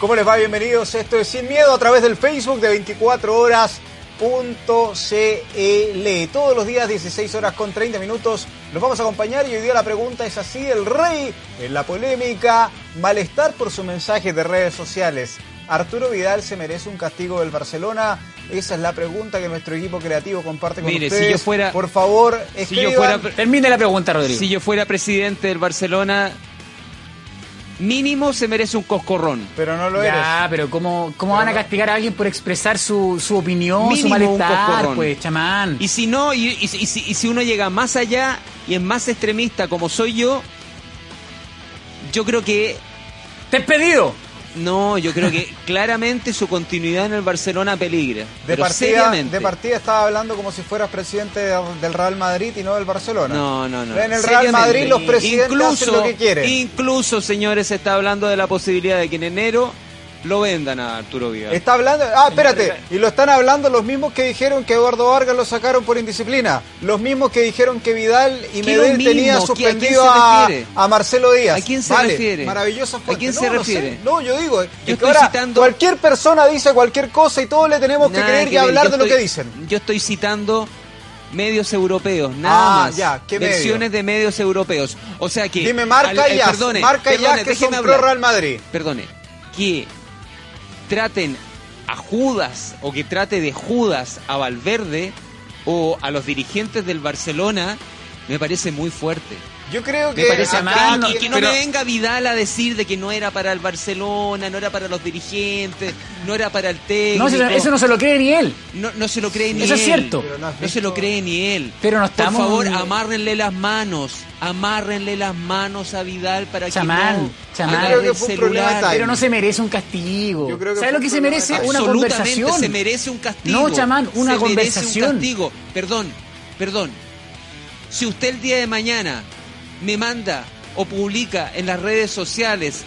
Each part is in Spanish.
¿Cómo les va? Bienvenidos. Esto es Sin Miedo a través del Facebook de 24 horas. Todos los días 16 horas con 30 minutos los vamos a acompañar y hoy día la pregunta es así, el rey en la polémica, malestar por su mensaje de redes sociales. ¿Arturo Vidal se merece un castigo del Barcelona? Esa es la pregunta que nuestro equipo creativo comparte con Mire, ustedes. si yo fuera- Por favor, Si yo escriban. fuera, Termine la pregunta, Rodrigo. si yo fuera presidente del Barcelona, mínimo se merece un coscorrón. Pero no lo eres. ya, pero ¿cómo, cómo van a castigar a alguien por expresar su, su opinión, su Mínimo un malestar? coscorrón. Pues, chamán. Y si no, y, y- y si, y si uno llega más allá y es más extremista como soy yo, yo creo que ¡Despedido! No, yo creo que claramente su continuidad en el Barcelona peligra. De partida, de partida estaba hablando como si fueras presidente de- del Real Madrid y no del Barcelona. No, no, no. En el Real. Madrid los presidentes hacen lo que quieren. Incluso, señores, se está hablando de la posibilidad de que en enero lo vendan a Arturo Vidal. Está hablando. Ah, espérate. Y lo están hablando los mismos que dijeron que Eduardo Vargas lo sacaron por indisciplina. Los mismos que dijeron que Vidal y ¿Qué lo Medel tenía ¿Qué- a quién suspendido a, Marcelo Díaz. ¿A quién se Vale, refiere? Maravillosa ¿A quién No, se no refiere? sé. No, yo digo. es que estoy ahora citando- Cualquier persona dice cualquier cosa y todos le tenemos que Nada creer y hablar yo de lo que dicen. Yo estoy citando medios europeos, nada Ah, más. ya, ¿qué medio? Versiones de medios europeos. O sea que. Dime marca al- y eh, ya. perdone, Marca y ya perdone, que son pro. Real Madrid. Perdone. Que traten a Judas o que trate de Judas a Valverde o a los dirigentes del Barcelona me parece muy fuerte. Yo creo que. Me parece acá- mal no, que no pero- me venga Vidal a decir de que no era para el Barcelona, no era para los dirigentes, no era para el técnico. No, eso, eso no se lo cree ni él. No, no se lo cree ni Eso él. es cierto. No se lo cree ni él. Pero no estamos- Por favor, amárrenle las manos. Amárrenle las manos a Vidal para Chamán, que no chamán. agarre Creo que fue un. Pero no se merece un castigo. Yo creo que ¿Sabes lo que se merece? Una Absolutamente conversación. se merece un castigo. No, chamán, una Se merece un castigo. Perdón, perdón. Si usted el día de mañana me manda o publica en las redes sociales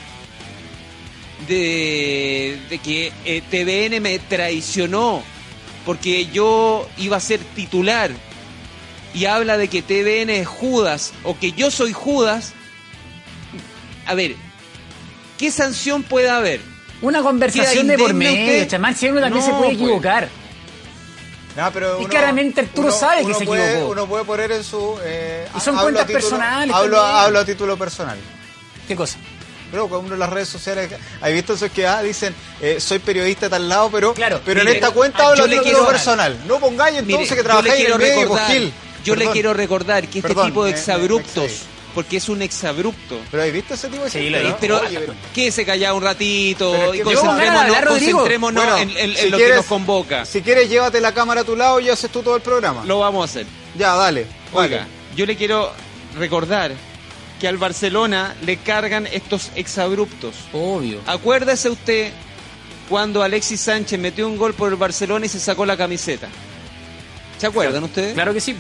de, de que eh, TVN me traicionó porque yo iba a ser titular y habla de que TVN es Judas o que yo soy Judas, a ver, ¿qué sanción puede haber? Una conversación ¿Queda de por medio, chamán. Si uno también No, se puede pues. Equivocar. No, pero Y claramente Arturo uno- sabe que se puede- equivocó. Uno puede poner en su. eh, Y son cuentas título- personales Hablo, también. hablo a título personal. ¿Qué cosa? Pero cuando las redes sociales. ¿Hay visto esos que ah, dicen eh, soy periodista de tal lado, pero, Claro, pero en esta cuenta ah, hablo título quiero- personal? No pongáis entonces Mire, que trabajáis en el medio, recordar, Gil. Yo le quiero recordar que este Perdón, tipo de me- me- me exabruptos. Porque es un exabrupto, Pero ¿hay visto ese tipo de Sí, gente, no? pero Oye, pero- que se callado un ratito es y que concentrémonos, Bueno, en, en- en si lo quieres- que nos convoca. Si quieres, llévate la cámara a tu lado y haces tú todo el programa. Lo vamos a hacer. Ya, dale. Oiga, yo le quiero recordar que al Barcelona le cargan estos exabruptos. Obvio. Acuérdese usted cuando Alexis Sánchez metió un gol por el Barcelona y se sacó la camiseta. ¿Se acuerdan ustedes? Claro que sí.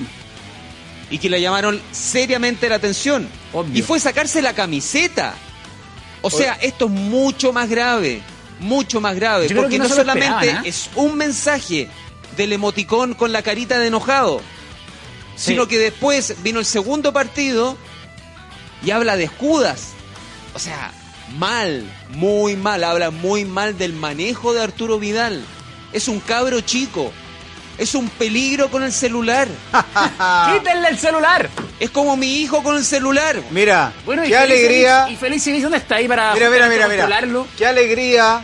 Y que le llamaron seriamente la atención. Obvio. Y fue sacarse la camiseta. O sea, esto es mucho más grave. Mucho más grave. Yo porque que no solamente esperaban, ¿ah? es un mensaje del emoticón con la carita de enojado, Sí. sino que después vino el segundo partido y habla de escudas. O sea, mal, muy mal. Habla muy mal del manejo de Arturo Vidal. Es un cabro chico. Es un peligro con el celular. ¡Quítenle el celular! Es como mi hijo con el celular. Mira, Bueno, y qué Feliz alegría. Evich- ¿Y Feliz Evich dónde está ahí para Mira, mira, mira, controlarlo? Qué alegría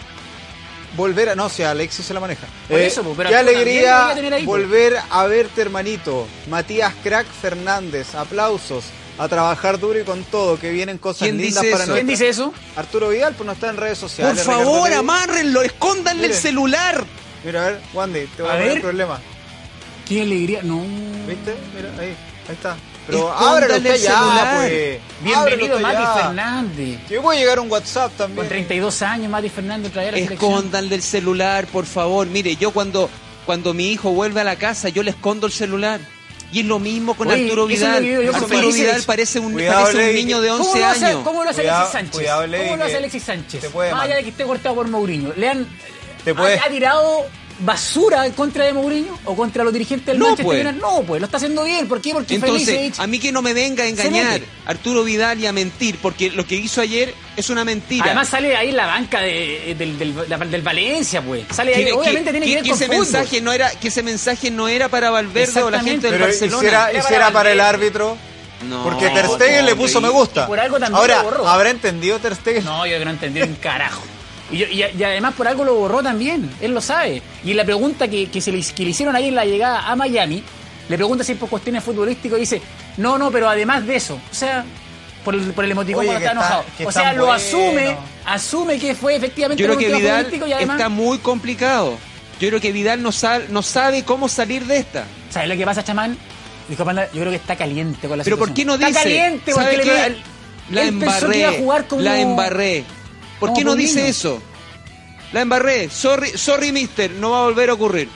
volver a. No, si Alexis se la maneja. Eh, Por eso, po, pero qué alegría ahí, po. volver a verte, hermanito. Matías Crack Fernández, aplausos. a trabajar duro y con todo, que vienen cosas ¿Quién lindas dice para nosotros. ¿Quién dice eso? Arturo Vidal, pues no está en redes Por sociales. Ricardo favor, amárrenlo, escóndanle el celular. Mira, a ver, Wandy, te voy a, A poner ver. problema. Qué alegría. No. ¿Viste? Mira, ahí, ahí está. Pero Escóndale ábrelo el usted ya, celular. pues. Bienvenido, Mati ya. Fernández. Que puede llegar un WhatsApp también. Con 32 años, Mati Fernández traer a la selección. Escóndanle el celular, por favor. Mire, yo cuando, cuando mi hijo vuelve a la casa, yo le escondo el celular. Y es lo mismo con Oye, Arturo Vidal. yo Arturo. Vidal parece un, Cuidado, parece un Levi, niño de ¿Cómo 11 lo hace, años. ¿Cómo lo hace Cuidado, Alexis Sánchez? ¿Cómo lo hace Alexis Sánchez? Más allá de que esté cortado por Mourinho. ¿Le han Te puede- ha, ha tirado basura en contra de Mourinho o contra los dirigentes del No, Manchester pues. United? No, pues lo está haciendo bien. ¿Por qué? Porque Entonces, Felicevich- a mí que no me venga a engañar. Arturo Vidal y a mentir, porque lo que hizo ayer es una mentira. Además sale ahí la banca de- del, del, del Valencia, pues. Sale ahí, Que- obviamente que- tiene que, que- ver que con ese fútbol. mensaje no era que ese mensaje no era para Valverde o la gente del Pero Barcelona. hiciera, Era hiciera para para el árbitro. No, Porque Ter Stegen le puso me gusta. y por algo también Ahora. ¿habrá entendido Ter Stegen? No, yo que no entendí un carajo. Y, yo- y- y además por algo lo borró también, él lo sabe. Y la pregunta que, que se le, que le hicieron ahí en la llegada a Miami, le pregunta si es por cuestiones futbolísticas y dice, no, no, pero además de eso. O sea, por el, por el emoticón Oye, está está- enojado. o sea, lo bueno. asume, asume que fue efectivamente Yo creo que Vidal y además... está muy complicado. Yo creo que Vidal no, sal- no sabe cómo salir de esta. ¿Sabes lo que pasa, chamán? Dijo Panda, yo creo que está caliente con la Pero ¿por qué no dice? Está caliente ¿Sabe porque le- la él pensó que iba a embarré. jugar como... La embarré. ¿Por qué no dice niño. eso? La embarré. Sorry, sorry, mister. No va a volver a ocurrir.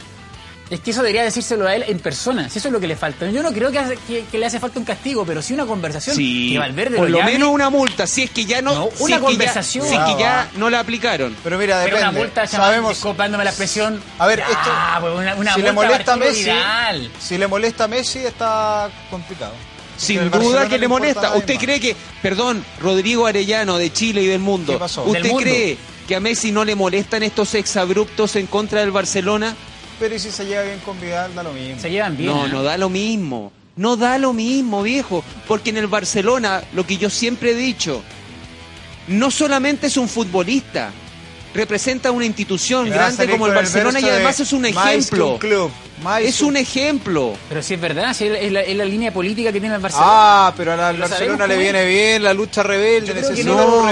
Es que eso debería decírselo a él en persona, si eso es lo que le falta. Yo no creo que, hace- que- que le hace falta un castigo, pero sí una conversación. Sí, que Valverde por lo llame, menos una multa, si es que ya no, No, si una es que ya- conversación. si es que ya Ah, no la aplicaron. Pero mira, pero depende. una multa, Sabemos, disculpándome la expresión. A ver, Ya, esto- pues una, una si multa le molesta a Messi, Vidal. si le molesta a Messi está complicado. Sin duda Barcelona que le molesta. ¿Usted cree que, perdón, Rodrigo Arellano de Chile y del mundo, ¿Qué pasó? ¿usted Del mundo. cree que a Messi no le molestan estos exabruptos en contra del Barcelona? Pero ¿y si se lleva bien con Vidal, da lo mismo. Se llevan bien. No, ¿eh? no da lo mismo. No da lo mismo, viejo. Porque en el Barcelona, lo que yo siempre he dicho, no solamente es un futbolista, representa una institución Me grande como el Barcelona y verso además de es un ejemplo. un club, Es un ejemplo. Pero si es verdad, si es la, es la- es la línea política que tiene el Barcelona. Ah, pero a la- al Lo Barcelona le viene bien la lucha rebelde, no, un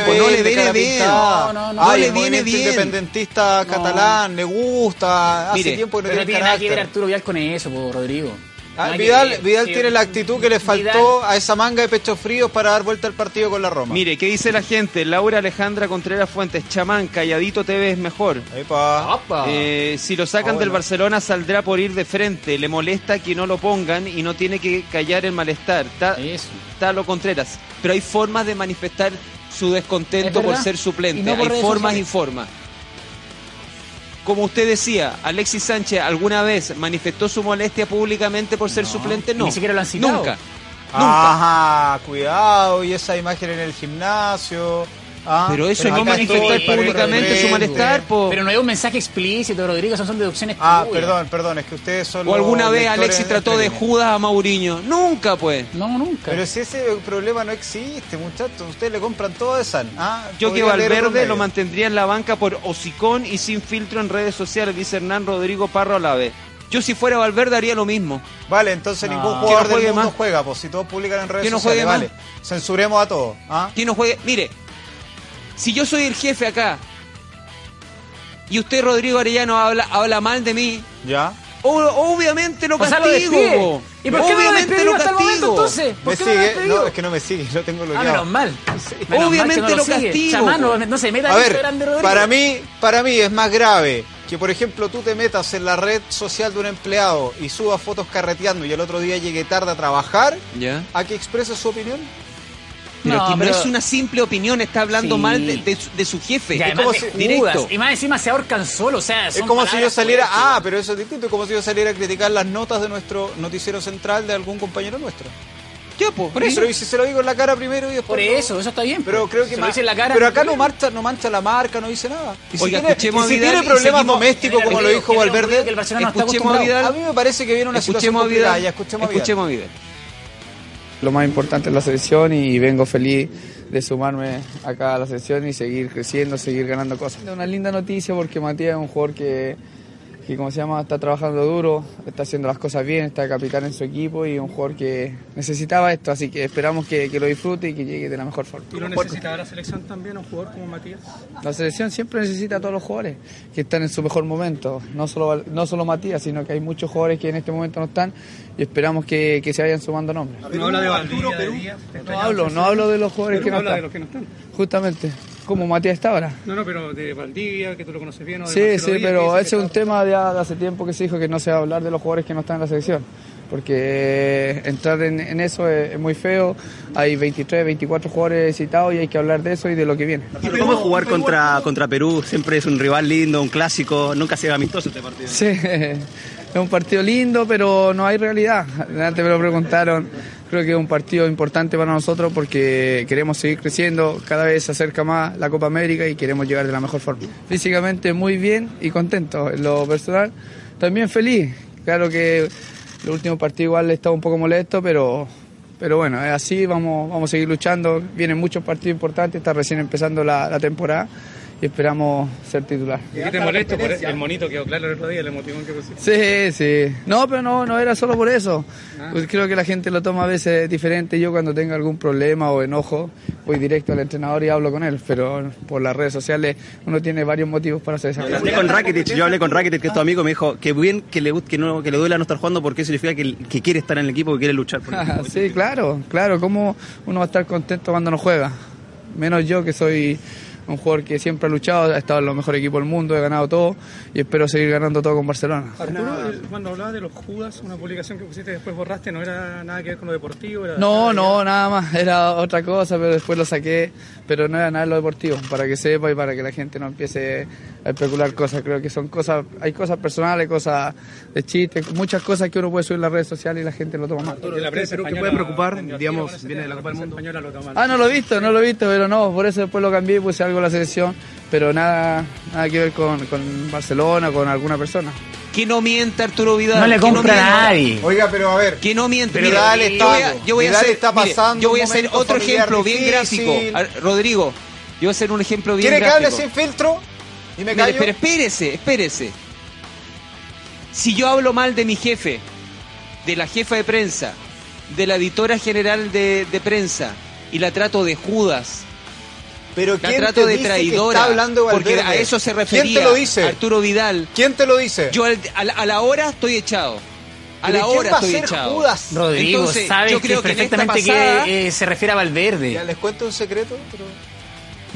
pues no le rebelde, viene bien. No, no, no. No le el viene bien. independentista No. catalán, le gusta, hace Mire, tiempo que no pero no tiene tiene nada que ver. Arturo Vidal con eso, po, Rodrigo. Ah, Vidal, ver. Vidal Sí, tiene la actitud que le faltó a esa manga de pechos fríos para dar vuelta al partido con la Roma. Mire, ¿qué dice la gente? Laura Alejandra Contreras Fuentes, chamán, calladito te ves mejor. Epa. Opa. Eh, si lo sacan Ah, bueno. del Barcelona saldrá por ir de frente. Le molesta que no lo pongan y no tiene que callar el malestar. Está, Eso. lo Contreras. Pero hay formas de manifestar su Es descontento por ser suplente. no por hay formas sociales. y formas. Como usted decía, Alexis Sánchez alguna vez manifestó su molestia públicamente por ser No, suplente. No, ni siquiera lo han citado. Nunca. Ajá, cuidado, y esa imagen en el gimnasio. Ah, Pero eso Pero no manifestar públicamente su malestar, po. Pero no hay un mensaje explícito, Rodrigo, esas son deducciones Ah, tuyas. perdón, perdón, es que ustedes son O alguna vez Alexis trató de. Judas a Mauriño. Nunca, pues. No, nunca. Pero si ese problema no existe, muchachos, ustedes le compran todo de San. Ah, Yo que Valverde lo mantendría en la banca por hocicón y sin filtro en redes sociales, dice Hernán Rodrigo Parro a la vez. Yo si fuera Valverde haría lo mismo. Vale, entonces No. ningún jugador no del mundo más. juega, pues si todos publican en redes Que no sociales, juegue vale. Censuremos a todos. ¿ah? Que no juegue. Mire, si yo soy el jefe acá y usted, Rodrigo Arellano, habla, habla mal de mí, ¿Ya? o- obviamente lo O sea, lo castigo. ¿Y por qué no lo obviamente despidió lo hasta el momento, castigo. entonces? ¿Por ¿Me qué no lo sigue? No, es que no me sigue, lo tengo Ah, bloqueado. menos mal. Menos mal Obviamente que no lo sigue. castigo, Chamán, no, no se meta A ver, de para mí, para mí es más grave que, por ejemplo, tú te metas en la red social de un empleado y subas fotos carreteando y el otro día llegue tarde a trabajar, ¿Ya? a que expreses su opinión. Pero No, que no pero- es una simple opinión, está hablando Sí. mal de, de su, de su jefe. Y Es como si- directo. Y más encima se ahorcan solo, o sea, Es son como si yo saliera, fuertes. ah, pero eso es distinto, es como si yo saliera a criticar las notas de nuestro noticiero central de algún compañero nuestro. Ya, po. Por eso, pero y si se lo digo en la cara primero y después Por no? eso, eso está bien. Pero pues. creo que Se lo ma- dice en la cara. pero acá no marcha, no mancha la marca, no dice nada. Y si Oiga, tiene, escuchemos y si a Vidal tiene y problemas domésticos, como lo dijo Valverde, que el Barcelona no está escuchemos a. Vidal. a mí me parece que viene una situación Escuchemos complicada. Vidal. Ya, escuchemos a Vidal. Escuchemos a Vidal. Lo más importante es la selección y vengo feliz de sumarme acá a la selección y seguir creciendo, seguir ganando cosas. Una linda noticia porque Matías es un jugador que, que como se llama, está trabajando duro, está haciendo las cosas bien, está capitán en su equipo y un jugador que necesitaba esto, así que esperamos que, que lo disfrute y que llegue de la mejor forma. ¿Y lo necesitaba la selección también, un jugador como Matías? La selección siempre necesita a todos los jugadores que están en su mejor momento, no solo, no solo Matías, sino que hay muchos jugadores que en este momento no están y esperamos que, que se vayan sumando nombres. No habla de Valdivia, de Díaz, No hablo, no hablo de los jugadores que no habla de están, los que no están. justamente, como Matías está ahora. No, no, pero de Valdivia, que tú lo conoces bien. o de Sí, Marcelo sí, Díaz, pero ese es un está- tema de, hace tiempo que se dijo que no se va a hablar de los jugadores que no están en la selección, porque eh, entrar en, en eso es, es muy feo, hay 23, 24 jugadores citados y hay que hablar de eso y de lo que viene. ¿Cómo jugar contra, contra Perú? Siempre es un rival lindo, un clásico, nunca se ve amistoso este partido. Sí, es un partido lindo, pero no hay realidad. Antes me lo preguntaron, creo que es un partido importante para nosotros porque queremos seguir creciendo, cada vez se acerca más la Copa América y queremos llegar de la mejor forma. Físicamente muy bien y contento, en lo personal también feliz. Claro que el último partido igual estaba un poco molesto, pero... Pero bueno, es así, vamos, vamos a seguir luchando. Vienen muchos partidos importantes, está recién empezando la, la temporada y esperamos ser titular. ¿Y qué te molesto por el monito quedó claro el otro día, el emoticón que pusiste? Sí, sí. No, pero no, no era solo por eso. Pues creo que la gente lo toma a veces diferente. Yo cuando tengo algún problema o enojo, voy directo al entrenador y hablo con él. Pero por las redes sociales uno tiene varios motivos para hacer. Hablé con Rakitic, yo hablé con Rakitic, que es tu amigo, me dijo que bien que le, que no, que le duela no estar jugando porque eso significa que, que quiere estar en el equipo, que quiere luchar por el equipo. sí, claro, claro. ¿Cómo uno va a estar contento cuando no juega? Menos yo que soy un jugador que siempre ha luchado, ha estado en los mejores equipos del mundo, he ganado todo y espero seguir ganando todo con Barcelona. Arturo, el- cuando hablaba de los Judas, una publicación que pusiste y después borraste, no era nada que ver con lo deportivo. Era, No, no, nada más, era otra cosa, pero después lo saqué, pero no era nada de lo deportivo, para que sepa y para que la gente no empiece a especular cosas, creo que son cosas, hay cosas personales, cosas de chiste, muchas cosas que uno puede subir en las redes sociales y la gente lo toma mal. De la prensa que puede preocupar, digamos, viene de la Copa del Mundo. española lo toma Ah, no lo he visto, no lo he visto, pero no, por eso después lo cambié y puse algo la selección, pero nada, nada que ver con, con Barcelona, con alguna persona. Que no mienta Arturo Vidal. No le compra a mienta. nadie. Oiga, pero a ver. Que no miente. Pero Vidal yo voy a, yo voy a Vidal hacer, está mire, pasando yo voy a hacer otro ejemplo bien gráfico. A- Rodrigo, yo voy a hacer un ejemplo bien ¿Quiere que hable gráfico. sin filtro? ¿Y me Mire, callo? pero espérese, espérese. Si yo hablo mal de mi jefe, de la jefa de prensa, de la editora general de, de prensa, y la trato de Judas, Pero la ¿quién trato te de dice que traidora, está hablando porque Valverde? a eso se refería ¿Quién te lo dice? Arturo Vidal. ¿Quién te lo dice? Yo al- a, la, a la hora estoy echado. A ¿Pero la quién hora va a estoy ser echado. Judas? Rodrigo, Entonces, sabes yo creo que que perfectamente pasada- que eh, se refiere a Valverde. Ya Ya, les cuento un secreto, pero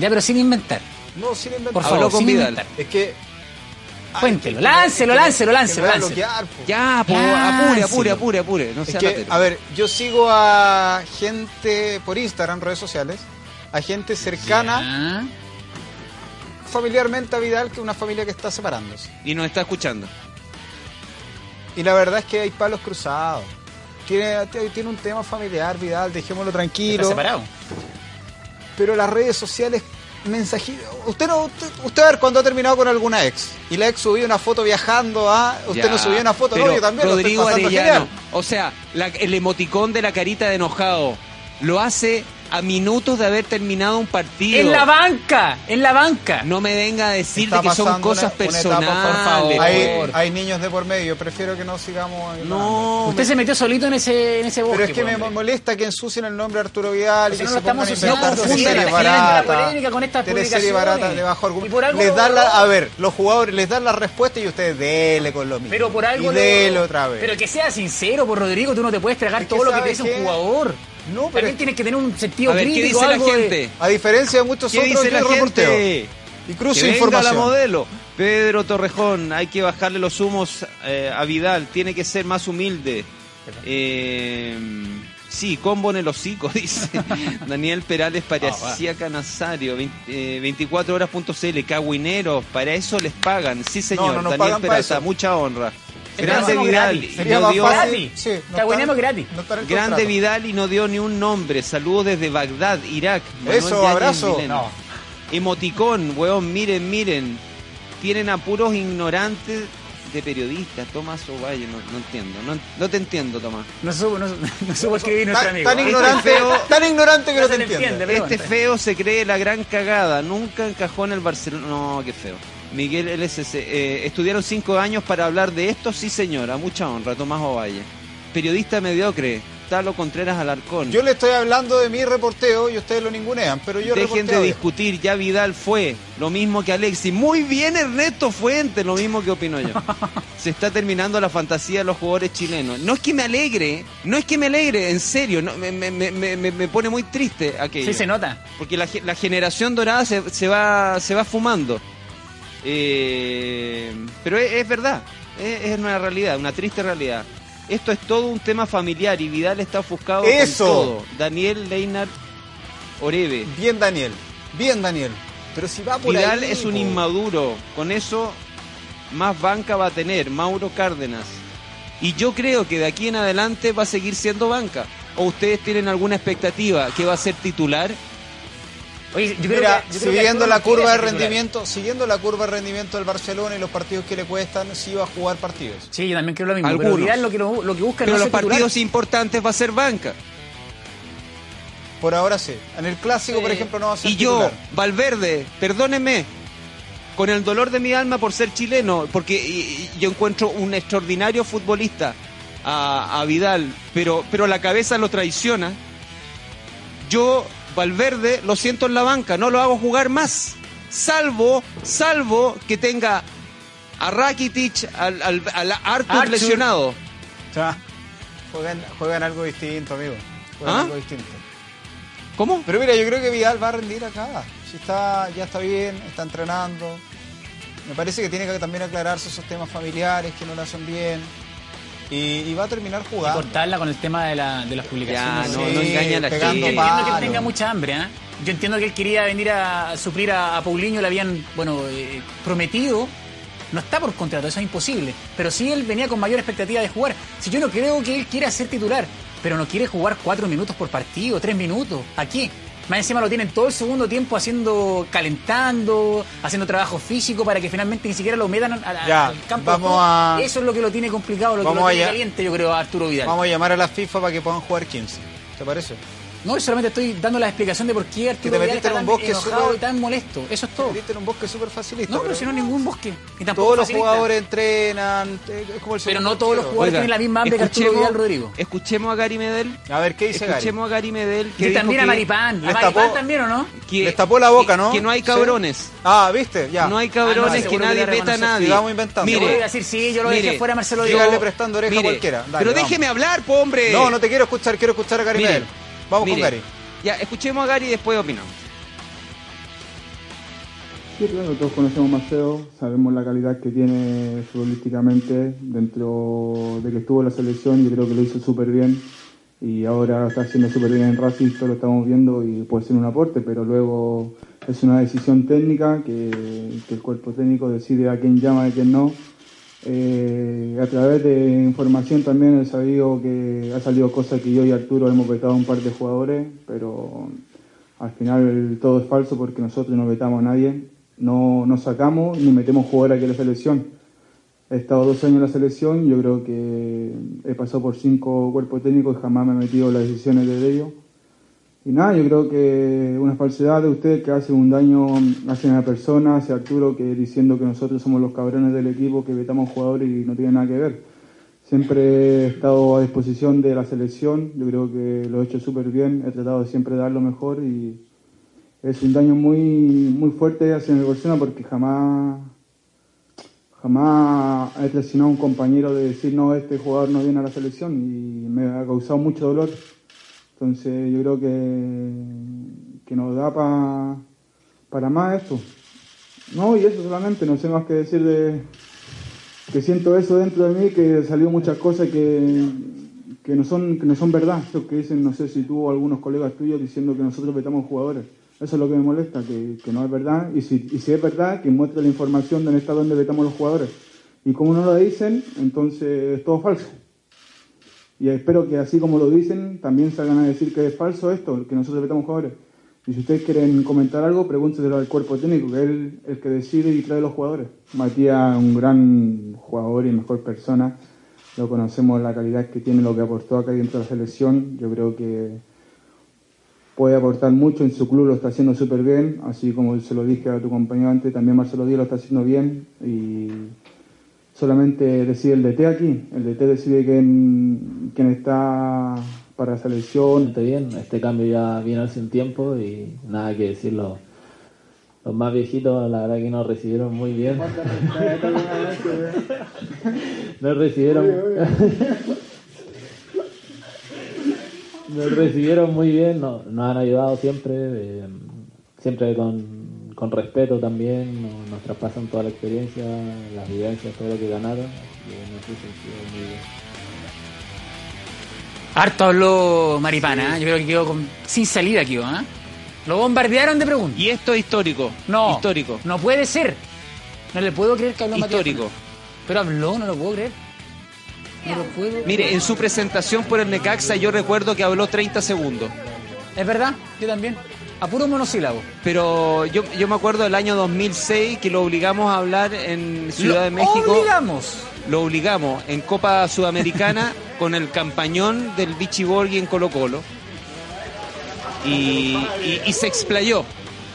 pero sin inventar. no, sin inventar. Por favor, con sin Vidal. inventar. Es que... Ay, Cuéntelo, que- láncelo, que- láncelo, que láncelo, láncelo. Ya, po, apure, apure, apure, apure. No Es sea que, ratero. a ver, yo sigo a gente por Instagram, redes sociales, a gente cercana Ah, familiarmente a Vidal, que es una familia que está separándose. Y nos está escuchando. Y la verdad es que hay palos cruzados. Tiene, tiene un tema familiar, Vidal, dejémoslo está tranquilo. separado. Pero las redes sociales, mensajitos. Usted no, usted, usted a ver cuando ha terminado con alguna ex y la ex subió una foto viajando a. Usted Ya, no subió una foto, no, yo también Rodrigo lo estoy Arellano, genial. o sea, la- el emoticón de la carita de enojado, lo hace a minutos de haber terminado un partido. En la banca, en la banca. No me venga a decir de que son cosas una- una etapa, personales. por favor. Hay, por- hay niños de por medio, prefiero que no sigamos. ahí No, Usted se metió solito en ese, en ese bosque. Pero es que pues, me hombre. molesta que ensucien el nombre de Arturo Vidal y Si que no se lo estamos pongan a inventar la baratas. publicaciones. baratas de bajo Y argumento. por algo Les lo dan la, a ver, los jugadores les dan la respuesta y ustedes dele con lo mismo. Pero por algo y lo- dele otra vez. Pero que sea sincero, por Rodrigo, tú no te puedes tragar Es que todo lo que te ¿sabes dice un jugador. No, pero También es- tienes que tener un sentido a ver, ¿qué crítico, dice la de- gente? A diferencia de muchos ¿Qué otros, dice yo la reporteo. gente? Y cruce que venga información. la modelo. Pedro Torrejón, hay que bajarle los humos eh, a Vidal, tiene que ser más humilde. Eh, sí, combo en el hocico, dice. Daniel Perales parecía canasario. 20, eh, 24 horas.cl, cagüineros, para eso les pagan. Sí, señor. No, no Daniel Peralta, mucha honra. Grande Vidal, gratis. y Sería no más dio- fácil. Sí, no gratis. no Grande. Vidal y no dio ni un nombre. Saludos desde Bagdad, Irak. Manuel Eso, Yáñez abrazo. No. Emoticón, weón, miren, miren. Tienen a puros ignorantes de periodistas. Tomás Ovalle, no, no entiendo. No, no te entiendo, Tomás. No supo, no, no supo escribir nuestro Tan, amigo. tan ¿eh? ignorante, feo- tan ignorante que no se te entiende. entiende. Este feo se cree la gran cagada. Nunca encajó en el Barcelona. No, qué feo. Miguel LSC. eh, estudiaron cinco años para hablar de esto, sí señora, mucha honra, Tomás Ovalle. Periodista mediocre, Talo Contreras Alarcón. Yo le estoy hablando de mi reporteo y ustedes lo ningunean, pero yo Dejen de discutir, ya Vidal fue, lo mismo que Alexis. Muy bien Ernesto Fuentes, lo mismo que opino yo. Se está terminando la fantasía de los jugadores chilenos. No es que me alegre, no es que me alegre, en serio, no, me, me- me- me- me pone muy triste aquello. Sí, se nota. Porque la, la generación dorada se, se va, se va fumando. Eh, pero es, es verdad, es, es una realidad, una triste realidad. Esto es todo un tema familiar y Vidal está ofuscado Eso. con todo. Daniel Leinart Oreve. Bien, Daniel. Bien, Daniel. Pero si va por Vidal ahí, es un inmaduro. Con eso, más banca va a tener Mauro Cárdenas. Y yo creo que de aquí en adelante va a seguir siendo banca. ¿O ustedes tienen alguna expectativa que va a ser titular? Oye, yo creo Mira, que, yo creo que siguiendo Arturo la curva de rendimiento, siguiendo la curva de rendimiento del Barcelona y los partidos que le cuestan, sí va a jugar partidos. Sí, yo también creo lo mismo. Algunos. Pero Vidal lo que, lo, lo que busca Pero no los titular. partidos importantes va a ser banca. Por ahora sí. En el clásico, por ejemplo, no va a ser Y yo, titular. Valverde, perdóneme, con el dolor de mi alma por ser chileno, porque y- y yo encuentro un extraordinario futbolista a, a Vidal, pero, pero la cabeza lo traiciona. Yo, Valverde, lo siento en la banca, no lo hago jugar más. Salvo, salvo que tenga a Rakitic, al, al, al Arthur Arthur. lesionado. Ya. Juegan, juegan algo distinto, amigo. Juegan ¿Ah? algo distinto. ¿Cómo? Pero mira, yo creo que Vidal va a rendir acá. Si está, ya está bien, está entrenando. Me parece que tiene que también aclararse esos temas familiares que no le hacen bien. Y, y va a terminar Y jugando. cortarla con el tema de, la, de las publicaciones. Ya, no, Sí, no engaña a la Yo gente. pa- entiendo que él tenga mucha hambre, ¿eh? Yo entiendo que él quería venir a suplir a, a Paulinho, le habían, bueno, eh, prometido. No está por contrato, eso es imposible. Pero sí él venía con mayor expectativa de jugar. Si yo no creo que él quiera ser titular, pero no quiere jugar cuatro minutos por partido, tres minutos. ¿A qué? Más encima lo tienen todo el segundo tiempo haciendo, calentando, haciendo trabajo físico para que finalmente ni siquiera lo metan al, al- Ya, al campo. vamos a- Eso es lo que lo tiene complicado, lo que lo tiene caliente, yo creo, a Arturo Vidal. Vamos a llamar a la FIFA para que puedan jugar 15. ¿Te parece? No, yo solamente estoy dando la explicación de por qué Arturo te Vidal metiste está en un tan bosque enojado súper- y tan molesto. Eso es todo. Viste en un bosque súper facilista. No, pero si no ningún bosque. Ni tampoco Todos los jugadores entrenan. eh, Es como el Pero no todos los jugadores tienen la misma hambre que Arturo escuchemos- Vidal Rodrigo. Escuchemos a Gary Medel. A ver, ¿qué dice Gary? Escuchemos a Gary Medel. Que también a Maripán. ¿A Maripán tapó- también o no? que- Les tapó la boca, ¿no? Que no hay Sí. cabrones. Ah, ¿viste? Ya. No hay Ah, cabrones no, que nadie veta a nadie. Sigamos inventando. Yo voy Mire, a decir, sí, yo lo dejé fuera a Marcelo Dígale Díaz. prestando oreja a cualquiera. Pero déjeme hablar, po, hombre. No, no te quiero escuchar, quiero escuchar a Gary Medel. Vamos mire, con Gary. Ya, escuchemos a Gary y después opinamos. Sí, claro, todos conocemos a Maceo, sabemos la calidad que tiene futbolísticamente dentro de que estuvo en la selección, yo creo que lo hizo súper bien y ahora está haciendo súper bien en Racing, todo lo estamos viendo y puede ser un aporte, pero luego es una decisión técnica que, que el cuerpo técnico decide a quién llama y a quién no. Eh, a través de información también he sabido que ha salido cosas que yo y Arturo hemos vetado a un par de jugadores, pero al final todo es falso porque nosotros no vetamos a nadie, no nos sacamos ni metemos jugadores aquí a la selección. He estado dos años en la selección, yo creo que he pasado por cinco cuerpos técnicos y jamás me he metido las decisiones de ellos. Y nada, yo creo que una falsedad de ustedes que hace un daño hacia una persona, hacia Arturo, que diciendo que nosotros somos los cabrones del equipo, que vetamos jugadores y no tiene nada que ver. Siempre he estado a disposición de la selección, yo creo que lo he hecho súper bien, he tratado de siempre dar lo mejor y es un daño muy, muy fuerte hacia mi persona porque jamás, jamás he presionado a un compañero de decir no, este jugador no viene a la selección y me ha causado mucho dolor. Entonces yo creo que, que nos da pa- para más esto. No, y eso solamente, no sé más que decir de que siento eso dentro de mí, que salió muchas cosas que, que no son que no son verdad. Eso que dicen, no sé si tú o algunos colegas tuyos diciendo que nosotros vetamos jugadores. Eso es lo que me molesta, que, que no es verdad. Y si, y si es verdad, que muestre la información de donde vetamos los jugadores. Y como no lo dicen, entonces es todo falso. Y espero que así como lo dicen, también salgan a decir que es falso esto, que nosotros vetamos jugadores. Y si ustedes quieren comentar algo, pregúnteselo al cuerpo técnico, que es el, el que decide y trae los jugadores. Matías, un gran jugador y mejor persona. Lo conocemos, la calidad que tiene, lo que aportó acá dentro de la selección. Yo creo que puede aportar mucho, en su club lo está haciendo súper bien, así como se lo dije a tu compañero antes, también Marcelo Díaz lo está haciendo bien y solamente decide el DT aquí, el DT decide quién, quién está para la selección. Bastante bien, este cambio ya viene hace un tiempo y nada que decirlo. Los más viejitos, la verdad que nos recibieron muy bien. Nos recibieron. Nos recibieron muy bien, nos, nos han ayudado siempre, eh, siempre con, con respeto también, nos, nos traspasan toda la experiencia, las vivencias, todo lo que ganaron. y en ese sentido, muy bien. Harto habló Maripana, ¿eh? yo creo que quedó con- sin salida aquí, ¿eh? Lo bombardearon de preguntas. Y esto es histórico. No, Histórico. no puede ser. No le puedo creer que habló Histórico. Pero habló, no lo puedo creer. No lo puedo. Mire, en su presentación por el Necaxa yo recuerdo que habló 30 segundos. Es verdad, yo también. A puro monosílabo. Pero yo, yo me acuerdo del año 2006 que lo obligamos a hablar en Ciudad Lo de México. obligamos. Lo obligamos en Copa Sudamericana con el campañón del Vichy Borghi en Colo Colo. Y, y- y se explayó.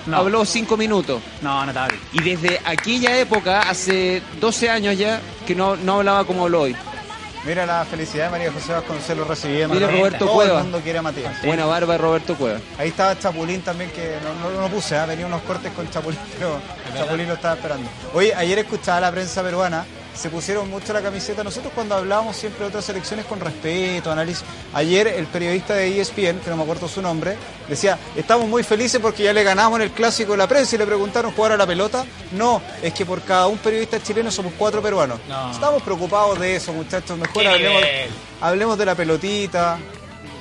No. Habló cinco minutos. No, no estaba bien. Y desde aquella época, hace 12 años ya, que no, no hablaba como habló hoy. Mira la felicidad de María José Vasconcelos recibiendo. Mira Roberto Todo Cueva. el mundo quiere a Matías. Buena barba de Roberto Cueva. Ahí estaba Chapulín también, que no, no, no puse, ¿ah? venía unos cortes con Chapulín, pero Chapulín lo estaba esperando. Oye, ayer escuchaba la prensa peruana, se pusieron mucho la camiseta. Nosotros cuando hablábamos siempre de otras elecciones con respeto, análisis. Ayer el periodista de ESPN, que no me acuerdo su nombre, decía, estamos muy felices porque ya le ganamos en el clásico de la prensa y le preguntaron jugar a la pelota. No, es que por cada un periodista chileno somos cuatro peruanos. No. Estamos preocupados de eso, muchachos. Mejor ¿Qué hablemos, de la pelotita.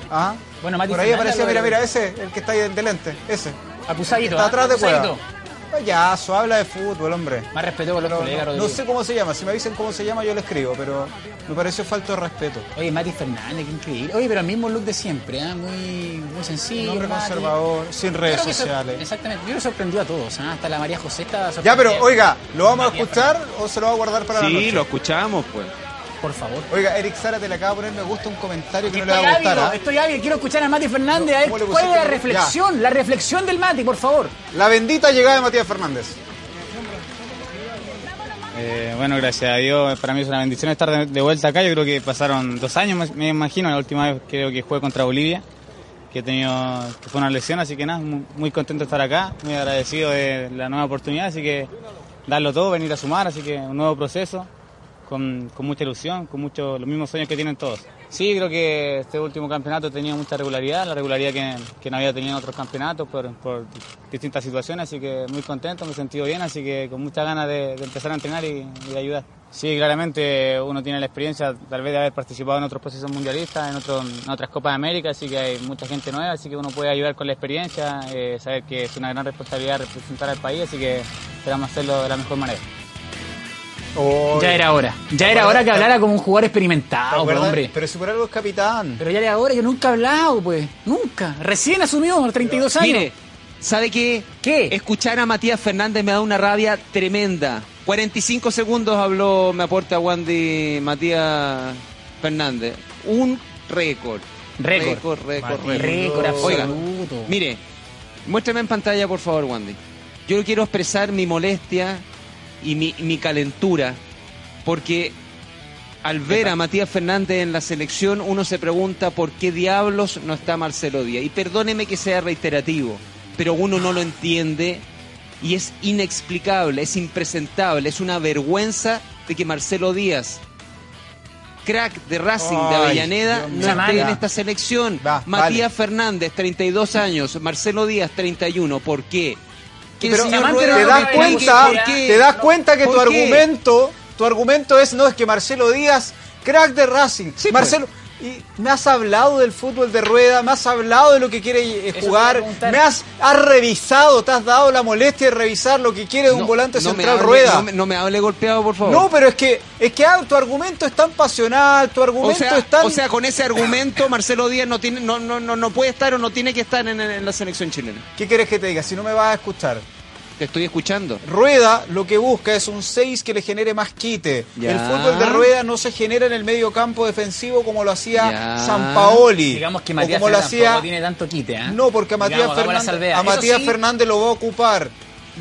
¿Ah? Bueno, Mati Por ahí aparecía, mira, mira, ese, el que está ahí de lente, ese. Acusadito. Está ¿ah? atrás de. Cueva. Payaso, habla de fútbol, hombre. Más respeto con los Pero colegas, no, no sé cómo se llama, si me dicen cómo se llama yo le escribo, pero me pareció falta de respeto. Oye, Mati Fernández, qué increíble. Oye, pero el mismo look de siempre, ¿ah? muy, muy sencillo. Un hombre Mati. conservador, sin redes sociales. Exactamente. Yo que sorprendió a todos, ¿ah? hasta la María José está Ya, pero oiga, ¿lo vamos a escuchar o se lo va a guardar para la Sí, noche? lo escuchamos, pues. Por favor. Oiga, Eric Zárate le acaba de poner me gusta un comentario que no le va a gustar. ávido, ¿ah? estoy ávido, quiero escuchar a Mati Fernández. a ver ¿Cómo le ¿Cuál es la reflexión? La reflexión del Mati, por favor. La bendita llegada de Matías Fernández. Eh, bueno, gracias a Dios, para mí es una bendición estar de, de vuelta acá. Yo creo que pasaron dos años, me- me imagino, la última vez creo que jugué contra Bolivia, que he tenido, que fue una lesión, así que nada, muy, muy contento de estar acá, muy agradecido de la nueva oportunidad, así que darlo todo, venir a sumar, así que un nuevo proceso, con, mucha ilusión, con mucho, los mismos sueños que tienen todos. Sí, creo que este último campeonato tenía mucha regularidad, la regularidad que, no había tenido en otros campeonatos por, por distintas situaciones, así que muy contento, me he sentido bien, así que con muchas ganas de, empezar a entrenar y, ayudar. Sí, claramente uno tiene la experiencia tal vez de haber participado en otros procesos mundialistas, en, otro- otras Copas de América, así que hay mucha gente nueva, así que uno puede ayudar con la experiencia, eh, saber que es una gran responsabilidad representar al país, así que esperamos hacerlo de la mejor manera. Ya era hora. Ya era hora que hablara como un jugador experimentado, pues, hombre. Pero si por algo es capitán. Pero ya era hora, yo nunca he hablado, pues. Nunca. Recién asumió a los 32 años. Mire, ¿sabe qué? ¿Qué? Escuchar a Matías Fernández me da una rabia tremenda. 45 segundos habló, me aporta Wandy Matías Fernández. Un récord. Récord. Récord, récord, récord Oiga, absoluto. mire, muéstrame en pantalla, por favor, Wandy. Yo quiero expresar mi molestia y mi, mi calentura, porque al ver a Matías Fernández en la selección, uno se pregunta por qué diablos no está Marcelo Díaz. Y perdóneme que sea reiterativo, pero uno no lo entiende y es inexplicable, es impresentable, es una vergüenza de que Marcelo Díaz, crack de Racing de Avellaneda, no esté en esta selección. Va, Matías vale. Fernández, 32 años, Marcelo Díaz, 31. ¿Por qué? Que Pero señor Amante Rueda te das cuenta, qué. te das cuenta que tu argumento, tu argumento es no es que Marcelo Díaz, crack de Racing, Sí, pues. Y me has hablado del fútbol de rueda, me has hablado de lo que quiere eh, jugar, me has, has revisado, te has dado la molestia de revisar lo que quiere de un No, volante no me central hable- rueda. No me, no me hable golpeado, por favor. No, pero es que es que ah, tu argumento es tan pasional, tu o argumento sea, es tan o sea, con ese argumento, Marcelo Díaz no tiene, no, no, no, no puede estar o no tiene que estar en, en la selección chilena. ¿Qué quieres que te diga? Si no me vas a escuchar. Te estoy escuchando. Rueda lo que busca es un 6 que le genere más quite. Ya. El fútbol de Rueda no se genera en el medio campo defensivo como lo hacía Ya. San Paoli. Digamos que Matías como lo hacía tiene tanto quite, ¿eh? No, porque a Matías, Digamos, Fernández, salvedad. a Eso Matías sí, Fernández lo va a ocupar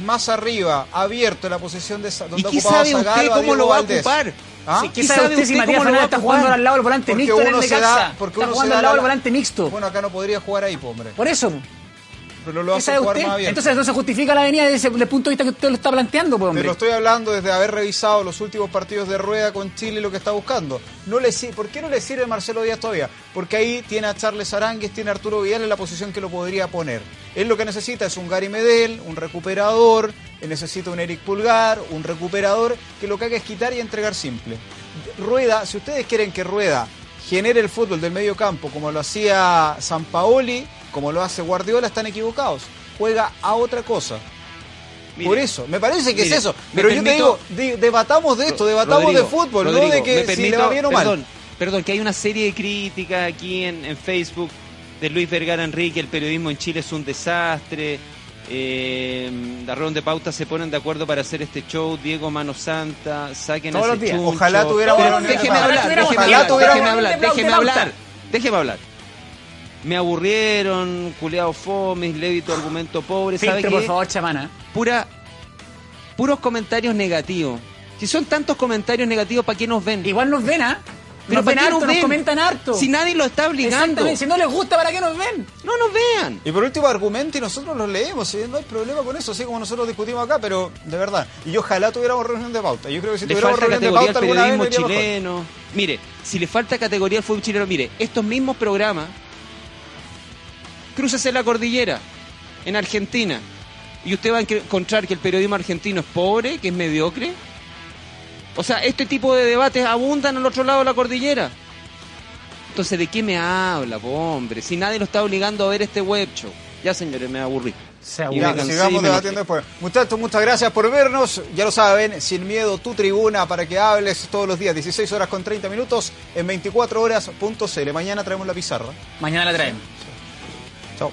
más arriba, abierto en la posición de donde ¿Y qué ocupaba sabe usted cómo lo va a ocupar? ¿Ah? Sí, ¿Qué ¿Y sabe usted si Matías cómo lo va Fernández a está ocupar? jugando al lado del volante Porque mixto en el Necaxa? da, porque Está uno se jugando da al lado la- del volante mixto. Bueno, acá no podría jugar ahí, hombre. Por eso. Pero lo ¿Qué hace jugar usted? más abierto. Entonces, entonces justifica la avenida desde, el punto de vista que usted lo está planteando, pues, Te hombre. lo estoy hablando desde haber revisado los últimos partidos de rueda con Chile y lo que está buscando. No le ¿Por qué no le sirve Marcelo Díaz todavía? Porque ahí tiene a Charles Arangues, tiene a Arturo Vidal en la posición que lo podría poner. Él lo que necesita es un Gary Medel, un recuperador, él necesita un Eric Pulgar, un recuperador, que lo que haga es quitar y entregar simple. Rueda, si ustedes quieren que Rueda genere el fútbol del medio campo como lo hacía San Paoli, como lo hace Guardiola, están equivocados. Juega a otra cosa. Mire, Por eso, me parece que mire, es eso. Pero yo te digo, di- debatamos de esto, debatamos Rodrigo, de fútbol, Rodrigo, no de que si permito- le va bien o perdón, mal. Perdón, que hay una serie de críticas aquí en, en Facebook de Luis Vergara Enrique, el periodismo en Chile es un desastre. Eh, la ronda de pauta se ponen de acuerdo para hacer este show. Diego Mano Santa, saquen Todos a los ese días. chuncho. Ojalá tuviéramos Pero de déjeme pauta. hablar, Ojalá déjeme tuviéramos hablar, déjeme de hablar, pauta. déjeme hablar, déjeme hablar. Me aburrieron, culeado fomes, levi tu argumento pobre, ¿sabe por qué? favor, chamana. Pura, puros comentarios negativos. Si son tantos comentarios negativos, ¿para qué nos ven? Igual nos ven, ¿ah? Pero ¿para qué nos comentan harto. Si nadie lo está obligando. Si no les gusta, ¿para qué nos ven? No nos vean. Y por último, argumento y nosotros los leemos, ¿sí? no hay problema con eso, así como nosotros discutimos acá, pero de verdad. Y yo ojalá tuviéramos reunión de pauta. Yo creo que si Le tuviéramos falta reunión de categoría pauta al alguna vez mejor. chileno. Mire, si le falta categoría al fútbol chileno, mire, estos mismos programas, cruces en la cordillera, en Argentina, y usted va a encontrar que el periodismo argentino es pobre, que es mediocre. O sea, este tipo de debates abundan al otro lado de la cordillera. Entonces, ¿de qué me habla, po, hombre? Si nadie lo está obligando a ver este web show. Ya, señores, me aburrí. Se. Ya, sigamos me debatiendo después. Muchachos, muchas gracias por vernos. Ya lo saben, sin miedo, tu tribuna para que hables todos los días, 16 horas con 30 minutos en 24 horas.cl. Mañana traemos la pizarra. Mañana la traemos. Chao.